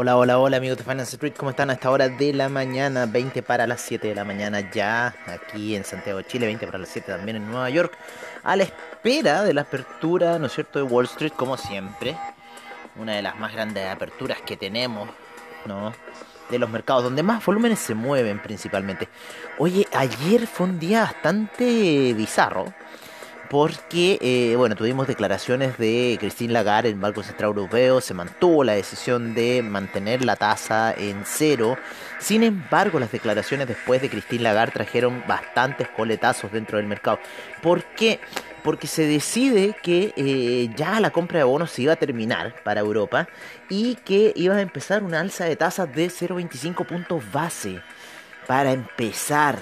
Hola, hola, hola amigos de Finance Street, ¿cómo están a esta hora de la mañana? 20 para las 7 de la mañana ya aquí en Santiago Chile, 20 para las 7 también en Nueva York, a la espera de la apertura, ¿no es cierto?, de Wall Street, como siempre, una de las más grandes aperturas que tenemos, ¿no? De los mercados, donde más volúmenes se mueven principalmente. Oye, ayer fue un día bastante bizarro porque, eh, bueno, tuvimos declaraciones de Christine Lagarde, el Banco Central Europeo, se mantuvo la decisión de mantener la tasa en cero. Sin embargo, las declaraciones después de Christine Lagarde trajeron bastantes coletazos dentro del mercado. ¿Por qué? Porque se decide que eh, ya la compra de bonos se iba a terminar para Europa y que iba a empezar una alza de tasas de 0,25 puntos base para empezar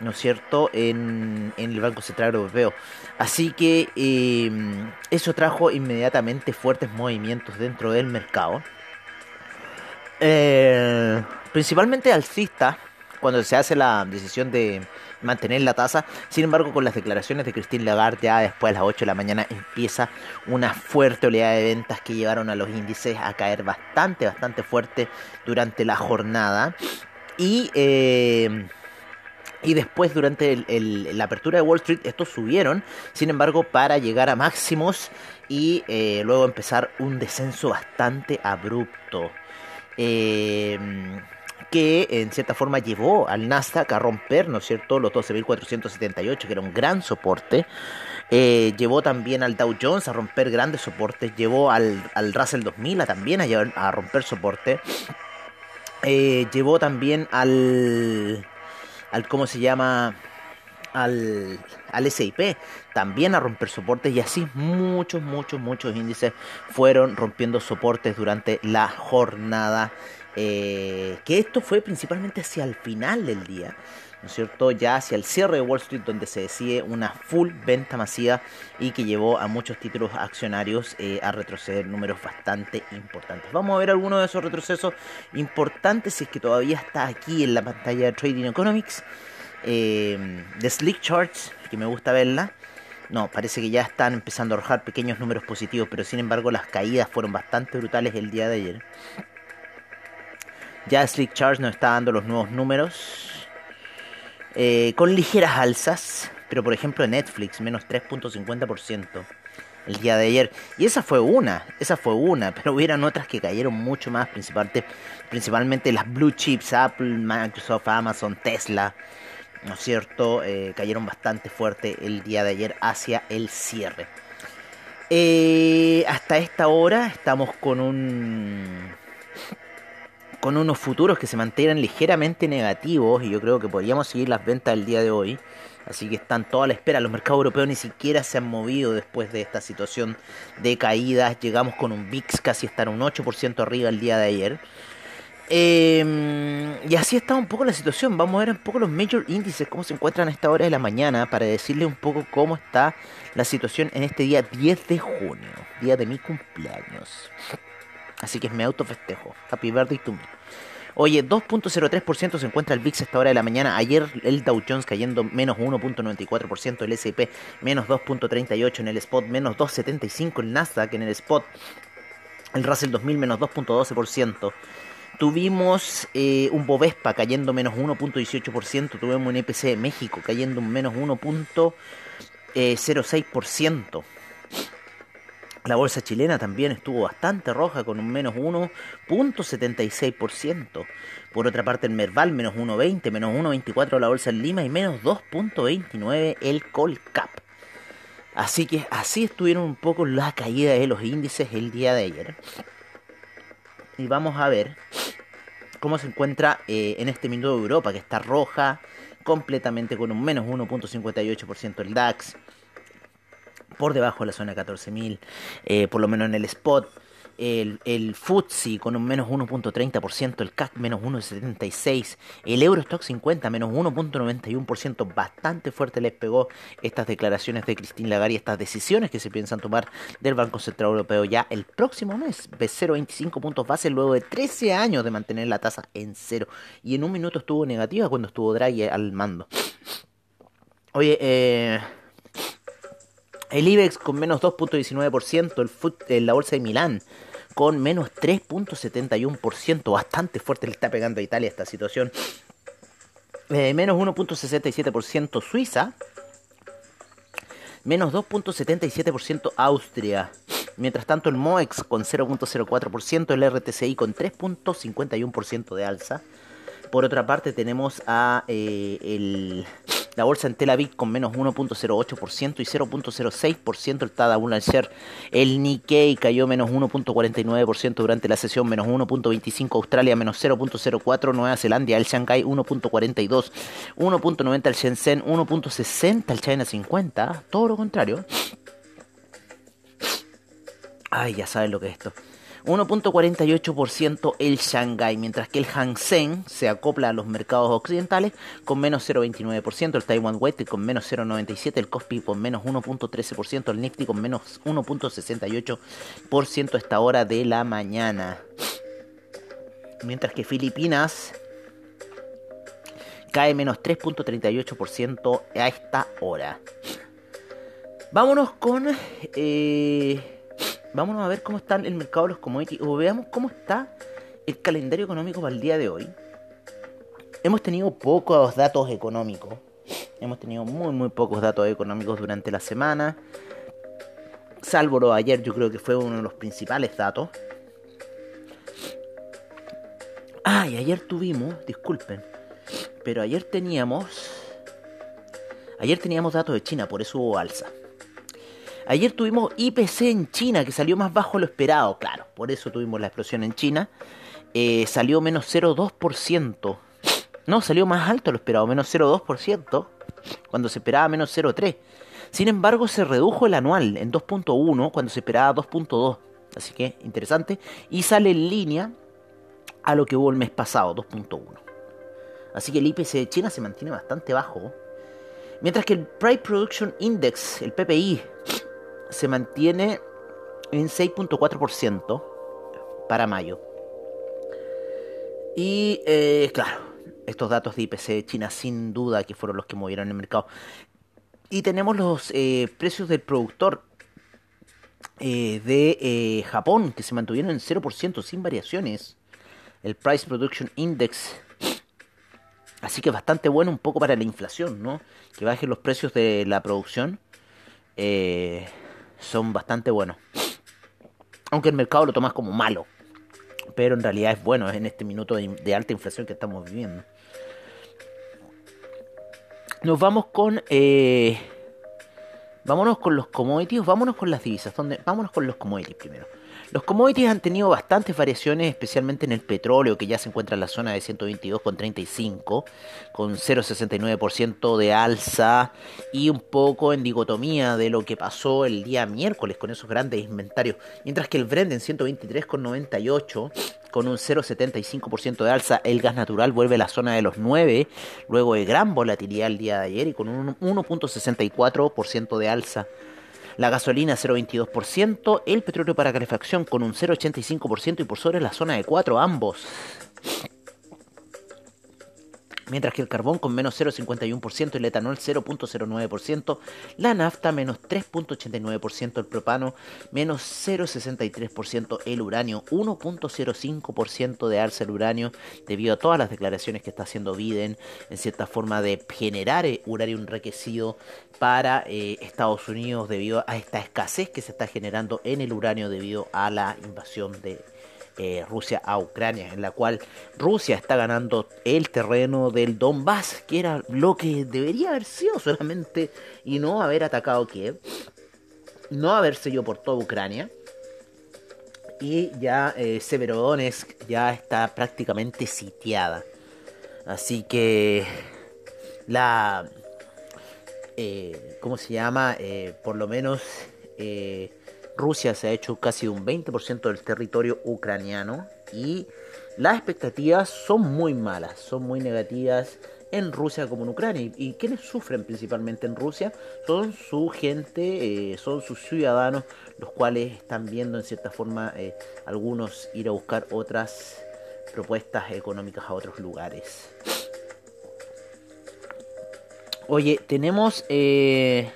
¿no es cierto?, en, el Banco Central Europeo. Así que em, eso trajo inmediatamente fuertes movimientos dentro del mercado. Eh, principalmente alcista, cuando se hace la decisión de mantener la tasa. Sin embargo, con las declaraciones de Christine Lagarde, ya después de las 8 de la mañana empieza una fuerte oleada de ventas que llevaron a los índices a caer bastante, bastante fuerte durante la jornada. Y eh, y después, durante la apertura de Wall Street, estos subieron, sin embargo, para llegar a máximos y eh, luego empezar un descenso bastante abrupto. Em, que en cierta forma llevó al Nasdaq a romper, ¿no es cierto?, los 12.478, que era un gran soporte. Eh, llevó también al Dow Jones a romper grandes soportes. Llevó al, al Russell 2000 a también a, a romper soporte. Eh, llevó también al al cómo se llama al, al SIP también a romper soportes y así muchos, muchos, muchos índices fueron rompiendo soportes durante la jornada. Eh, que esto fue principalmente hacia el final del día. ¿No es cierto? Ya hacia el cierre de Wall Street, donde se decide una full venta masiva y que llevó a muchos títulos accionarios eh, a retroceder números bastante importantes. Vamos a ver algunos de esos retrocesos importantes, si es que todavía está aquí en la pantalla de Trading Economics. Eh, de Slick Charts, que me gusta verla. No, parece que ya están empezando a arrojar pequeños números positivos, pero sin embargo las caídas fueron bastante brutales el día de ayer. Ya Slick Charts nos está dando los nuevos números. Eh, con ligeras alzas, pero por ejemplo Netflix, menos 3.50% el día de ayer. Y esa fue una, esa fue una, pero hubieran otras que cayeron mucho más, principalmente, principalmente las blue chips, Apple, Microsoft, Amazon, Tesla, ¿no es cierto? Eh, cayeron bastante fuerte el día de ayer hacia el cierre. Eh, hasta esta hora estamos con un con unos futuros que se mantienen ligeramente negativos y yo creo que podríamos seguir las ventas del día de hoy. Así que están toda la espera. Los mercados europeos ni siquiera se han movido después de esta situación de caídas. Llegamos con un VIX casi estar un 8% arriba el día de ayer. Em, y así está un poco la situación. Vamos a ver un poco los major índices, cómo se encuentran a esta hora de la mañana, para decirle un poco cómo está la situación en este día 10 de junio, día de mi cumpleaños. Así que me autofestejo. Happy birthday to me. Oye, 2.03% se encuentra el VIX a esta hora de la mañana. Ayer el Dow Jones cayendo menos 1.94%, el S&P menos 2.38% en el spot, menos 2.75% el Nasdaq en el spot, el Russell 2000 menos 2.12%. Tuvimos eh, un Bovespa cayendo menos 1.18%, tuvimos un EPC de México cayendo un menos 1.06%. La bolsa chilena también estuvo bastante roja con un menos 1.76%. Por otra parte el Merval menos 1.20, menos 1.24 la bolsa en Lima y menos 2.29 el Colcap. Así que así estuvieron un poco la caída de los índices el día de ayer. Y vamos a ver cómo se encuentra eh, en este minuto de Europa, que está roja completamente con un menos 1.58% el DAX, por debajo de la zona de 14.000, eh, por lo menos en el spot. El, el FTSE con un menos 1.30%, el CAC menos 1.76%, el Eurostock 50 menos 1.91%, bastante fuerte les pegó estas declaraciones de Christine Lagarde y estas decisiones que se piensan tomar del Banco Central Europeo ya el próximo mes, de 0.25 puntos base luego de 13 años de mantener la tasa en cero y en un minuto estuvo negativa cuando estuvo Draghi al mando. Oye, eh el IBEX con menos 2.19%, el, la bolsa de Milán con menos 3.71%. Bastante fuerte le está pegando a Italia esta situación. Eh, menos 1.67% Suiza. Menos 2.77% Austria. Mientras tanto el MOEX con 0.04%, el RTCI con 3.51% de alza. Por otra parte tenemos a eh, el la bolsa en Tel Aviv con menos 1.08% y 0.06% el Tadawun Share. El Nikkei cayó menos 1.49% durante la sesión, menos 1.25% Australia, menos 0.04% Nueva Zelanda, el Shanghai 1.42%, 1.90% el Shenzhen, 1.60% el China 50%, todo lo contrario. Ay, ya saben lo que es esto. 1.48% el Shanghai, mientras que el Hang Seng se acopla a los mercados occidentales con menos 0.29%, el Taiwan Weighted con menos 0.97%, el Kospi con menos 1.13%, el Nifty con menos 1.68% a esta hora de la mañana. Mientras que Filipinas cae menos 3.38% a esta hora. Vámonos con... Eh, vámonos a ver cómo está el mercado de los commodities o veamos cómo está el calendario económico para el día de hoy. Hemos tenido pocos datos económicos. Hemos tenido muy, muy pocos datos económicos durante la semana. Salvo lo ayer, yo creo que fue uno de los principales datos. Ah, y ayer tuvimos, disculpen, pero ayer teníamos. Ayer teníamos datos de China, por eso hubo alza. Ayer tuvimos IPC en China, que salió más bajo de lo esperado, claro, por eso tuvimos la explosión en China. Eh, salió menos 0,2%. No, salió más alto de lo esperado, menos 0,2%, cuando se esperaba menos 0,3%. Sin embargo, se redujo el anual en 2.1 cuando se esperaba 2.2. Así que interesante. Y sale en línea a lo que hubo el mes pasado, 2.1. Así que el IPC de China se mantiene bastante bajo. Mientras que el Price Production Index, el PPI, se mantiene en 6.4% para mayo. Y eh, claro, estos datos de IPC de China sin duda que fueron los que movieron el mercado. Y tenemos los eh, precios del productor eh, de Japón que se mantuvieron en 0% sin variaciones. El Price Production Index. Así que bastante bueno un poco para la inflación, ¿no? Que bajen los precios de la producción. Eh, son bastante buenos. Aunque el mercado lo toma como malo. Pero en realidad es bueno en este minuto de, alta inflación que estamos viviendo. Nos vamos con... Eh, vámonos con los commodities, vámonos con las divisas. ¿Dónde? Vámonos con los commodities primero. Los commodities han tenido bastantes variaciones, especialmente en el petróleo, que ya se encuentra en la zona de 122,35, con 0,69% de alza y un poco en dicotomía de lo que pasó el día miércoles con esos grandes inventarios. Mientras que el Brent en 123,98 con un 0,75% de alza. El gas natural vuelve a la zona de los 9, luego de gran volatilidad el día de ayer y con un 1,64% de alza la gasolina 0,22%, el petróleo para calefacción con un 0,85% y por sobre la zona de 4 ambos mientras que el carbón con menos 0,51%, el etanol 0,09%, la nafta menos 3,89%, el propano menos 0,63%, el uranio 1,05% de alza el uranio debido a todas las declaraciones que está haciendo Biden en cierta forma de generar eh, uranio enriquecido para eh, Estados Unidos debido a esta escasez que se está generando en el uranio debido a la invasión de eh, Rusia a Ucrania, en la cual Rusia está ganando el terreno del Donbass, que era lo que debería haber sido solamente, y no haber atacado Kiev, no haberse ido por toda Ucrania. Y ya eh, Severodonetsk ya está prácticamente sitiada. Así que la... Eh, ¿Cómo se llama? Eh, por lo menos Rusia se ha hecho casi un 20% del territorio ucraniano y las expectativas son muy malas, son muy negativas en Rusia como en Ucrania. ¿Y quienes sufren principalmente en Rusia? Son su gente, eh, son sus ciudadanos, los cuales están viendo en cierta forma eh, algunos ir a buscar otras propuestas económicas a otros lugares. Oye, tenemos... Eh,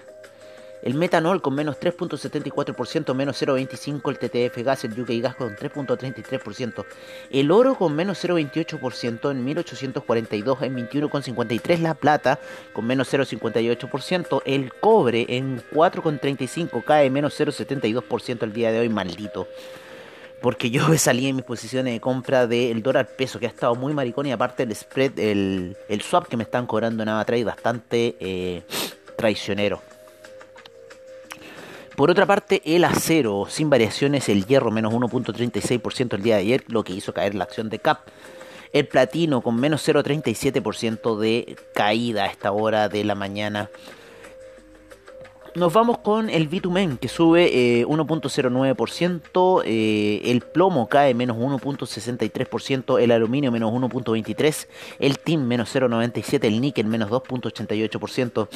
El metanol con menos 3.74%, menos 0.25%. El TTF gas, el UK gas con 3.33%. El oro con menos 0.28% en 1842 en 21.53%. La plata con menos 0.58%. El cobre en 4.35 cae menos 0.72% el día de hoy, maldito porque yo salí en mis posiciones de compra del dólar peso, que ha estado muy maricón, y aparte el spread, el, el swap que me están cobrando en Avatrade, bastante eh, traicionero. Por otra parte, el acero, sin variaciones, el hierro menos 1.36% el día de ayer, lo que hizo caer la acción de CAP. El platino con menos 0.37% de caída a esta hora de la mañana nos vamos con el bitumen que sube 1.09%, eh, eh, el plomo cae menos 1.63%, el aluminio menos 1.23%, el tin menos 0.97%, el níquel menos 2.88%,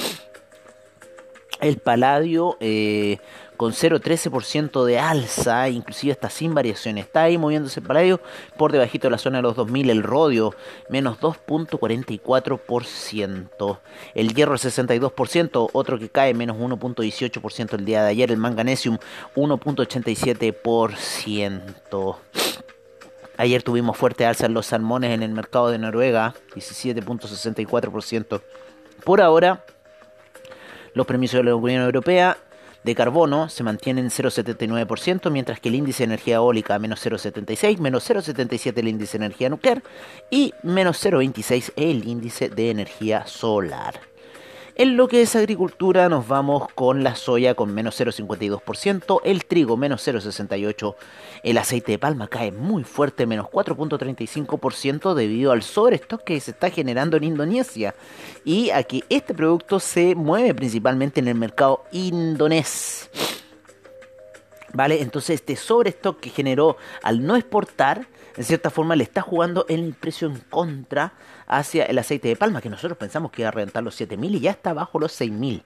el paladio eh, con 0,13% de alza, inclusive está sin variaciones. Está ahí moviéndose el paladio por debajito de la zona de los 2000. El rodio, menos 2.44%. El hierro, 62%. Otro que cae, menos 1.18% el día de ayer. El manganesium, 1.87%. Ayer tuvimos fuerte alza en los salmones en el mercado de Noruega, 17.64%. Por ahora, los permisos de la Unión Europea de carbono se mantiene en 0,79%, mientras que el índice de energía eólica menos 0,76, menos 0,77 el índice de energía nuclear y menos 0,26 el índice de energía solar. En lo que es agricultura nos vamos con la soya con menos 0,52%, el trigo menos 0,68%, el aceite de palma cae muy fuerte, menos 4.35% debido al sobrestock que se está generando en Indonesia y a que este producto se mueve principalmente en el mercado indonés. ¿Vale? Entonces este sobrestock que generó al no exportar, en cierta forma le está jugando el precio en contra hacia el aceite de palma, que nosotros pensamos que iba a reventar los 7.000 y ya está bajo los 6.000.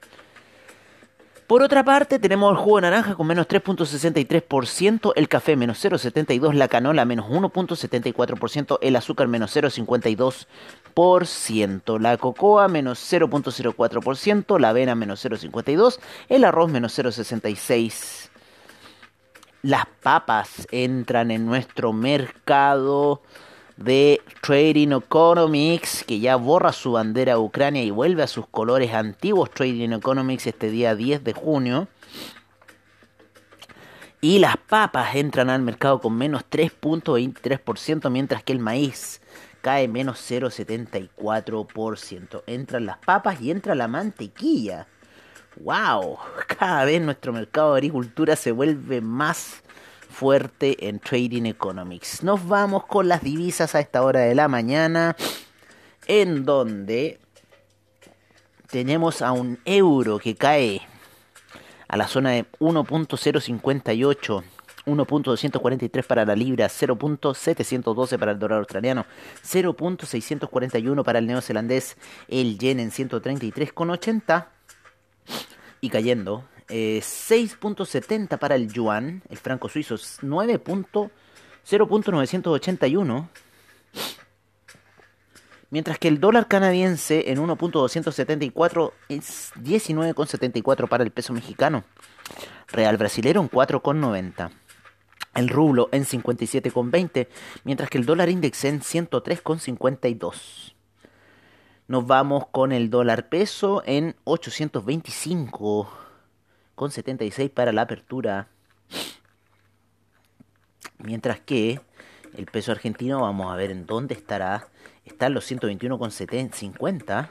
Por otra parte, tenemos el jugo de naranja con menos 3.63%, el café menos 0.72%, la canola menos 1.74%, el azúcar menos 0.52%, la cocoa menos 0.04%, la avena menos 0.52%, el arroz menos 0.66%. Las papas entran en nuestro mercado de Trading Economics, que ya borra su bandera a Ucrania y vuelve a sus colores antiguos Trading Economics este día 10 de junio. Y las papas entran al mercado con menos 3.23%, mientras que el maíz cae menos 0.74%. Entran las papas y entra la mantequilla. ¡Wow! Cada vez nuestro mercado de agricultura se vuelve más fuerte en Trading Economics. Nos vamos con las divisas a esta hora de la mañana, en donde tenemos a un euro que cae a la zona de 1.058. 1.243 para la libra, 0.712 para el dólar australiano, 0.641 para el neozelandés, el yen en 133,80 y cayendo 6.70 eh, para el yuan, el franco suizo 9.0.981. Mientras que el dólar canadiense en 1.274 es 19.74 para el peso mexicano. Real brasilero en 4.90. El rublo en 57.20, mientras que el dólar index en 103.52. Nos vamos con el dólar peso en 825 con 76 para la apertura. Mientras que el peso argentino, vamos a ver en dónde estará. Está los 121,50.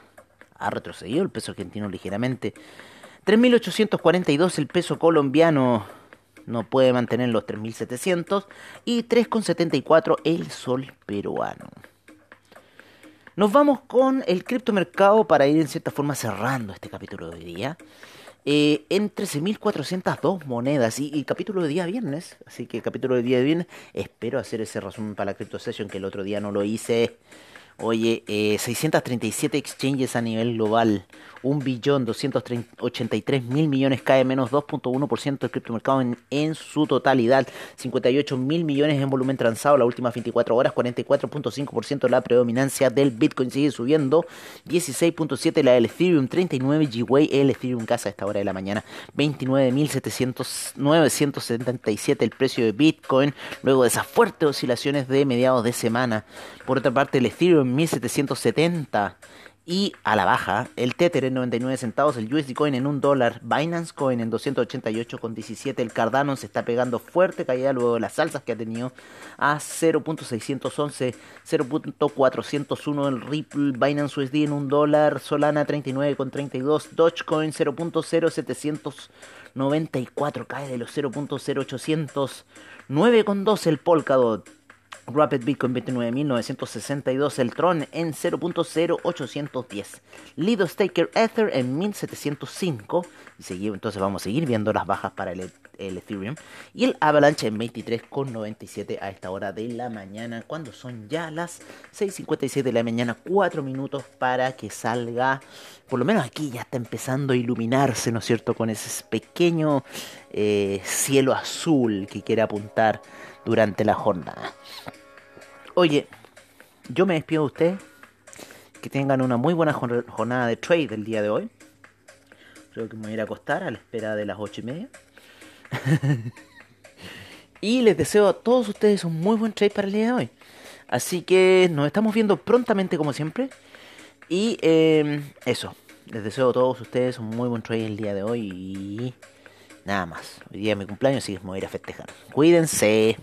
Ha retrocedido el peso argentino ligeramente. 3.842 el peso colombiano. No puede mantener los 3.700. Y 3,74 el sol peruano. Nos vamos con el criptomercado para ir en cierta forma cerrando este capítulo de hoy día eh, en 13.402 monedas y, capítulo de día viernes, así que capítulo de día de viernes, espero hacer ese resumen para la Crypto Session que el otro día no lo hice. Oye, 637 eh, exchanges a nivel global, 1.283.000 millones, cae menos 2.1% del criptomercado en, en su totalidad. 58.000 millones en volumen transado las últimas 24 horas, 44.5% la predominancia del Bitcoin sigue subiendo, 16.7 la del Ethereum, 39 Gwei el Ethereum casa a esta hora de la mañana, 29.977 el precio de Bitcoin, luego de esas fuertes oscilaciones de mediados de semana. Por otra parte, el Ethereum 1770 y a la baja, el Tether en 99 centavos, el USD Coin en 1 dólar, Binance Coin en 288,17, el Cardano se está pegando fuerte caída luego de las salsas que ha tenido a 0.611, 0.401 el Ripple, Binance USD en 1 dólar, Solana 39,32, Dogecoin 0.0794 cae de los 0.0800, 9,2 el Polkadot. Rapid Bitcoin 29.962, el Tron en 0.0810, Lido Staker Ether en 1705, y seguimos, entonces vamos a seguir viendo las bajas para el, Ethereum, y el Avalanche en 23.97 a esta hora de la mañana, cuando son ya las 6.57 de la mañana, 4 minutos para que salga, por lo menos aquí ya está empezando a iluminarse, ¿no es cierto?, con ese pequeño eh, cielo azul que quiere apuntar durante la jornada. Oye, yo me despido de ustedes. Que tengan una muy buena jornada de trade el día de hoy. Creo que me voy a ir a acostar a la espera de las ocho y media. y les deseo a todos ustedes un muy buen trade para el día de hoy. Así que nos estamos viendo prontamente como siempre. Y em, eso, les deseo a todos ustedes un muy buen trade el día de hoy. Y nada más. Hoy día es mi cumpleaños, así que me voy a ir a festejar. Cuídense.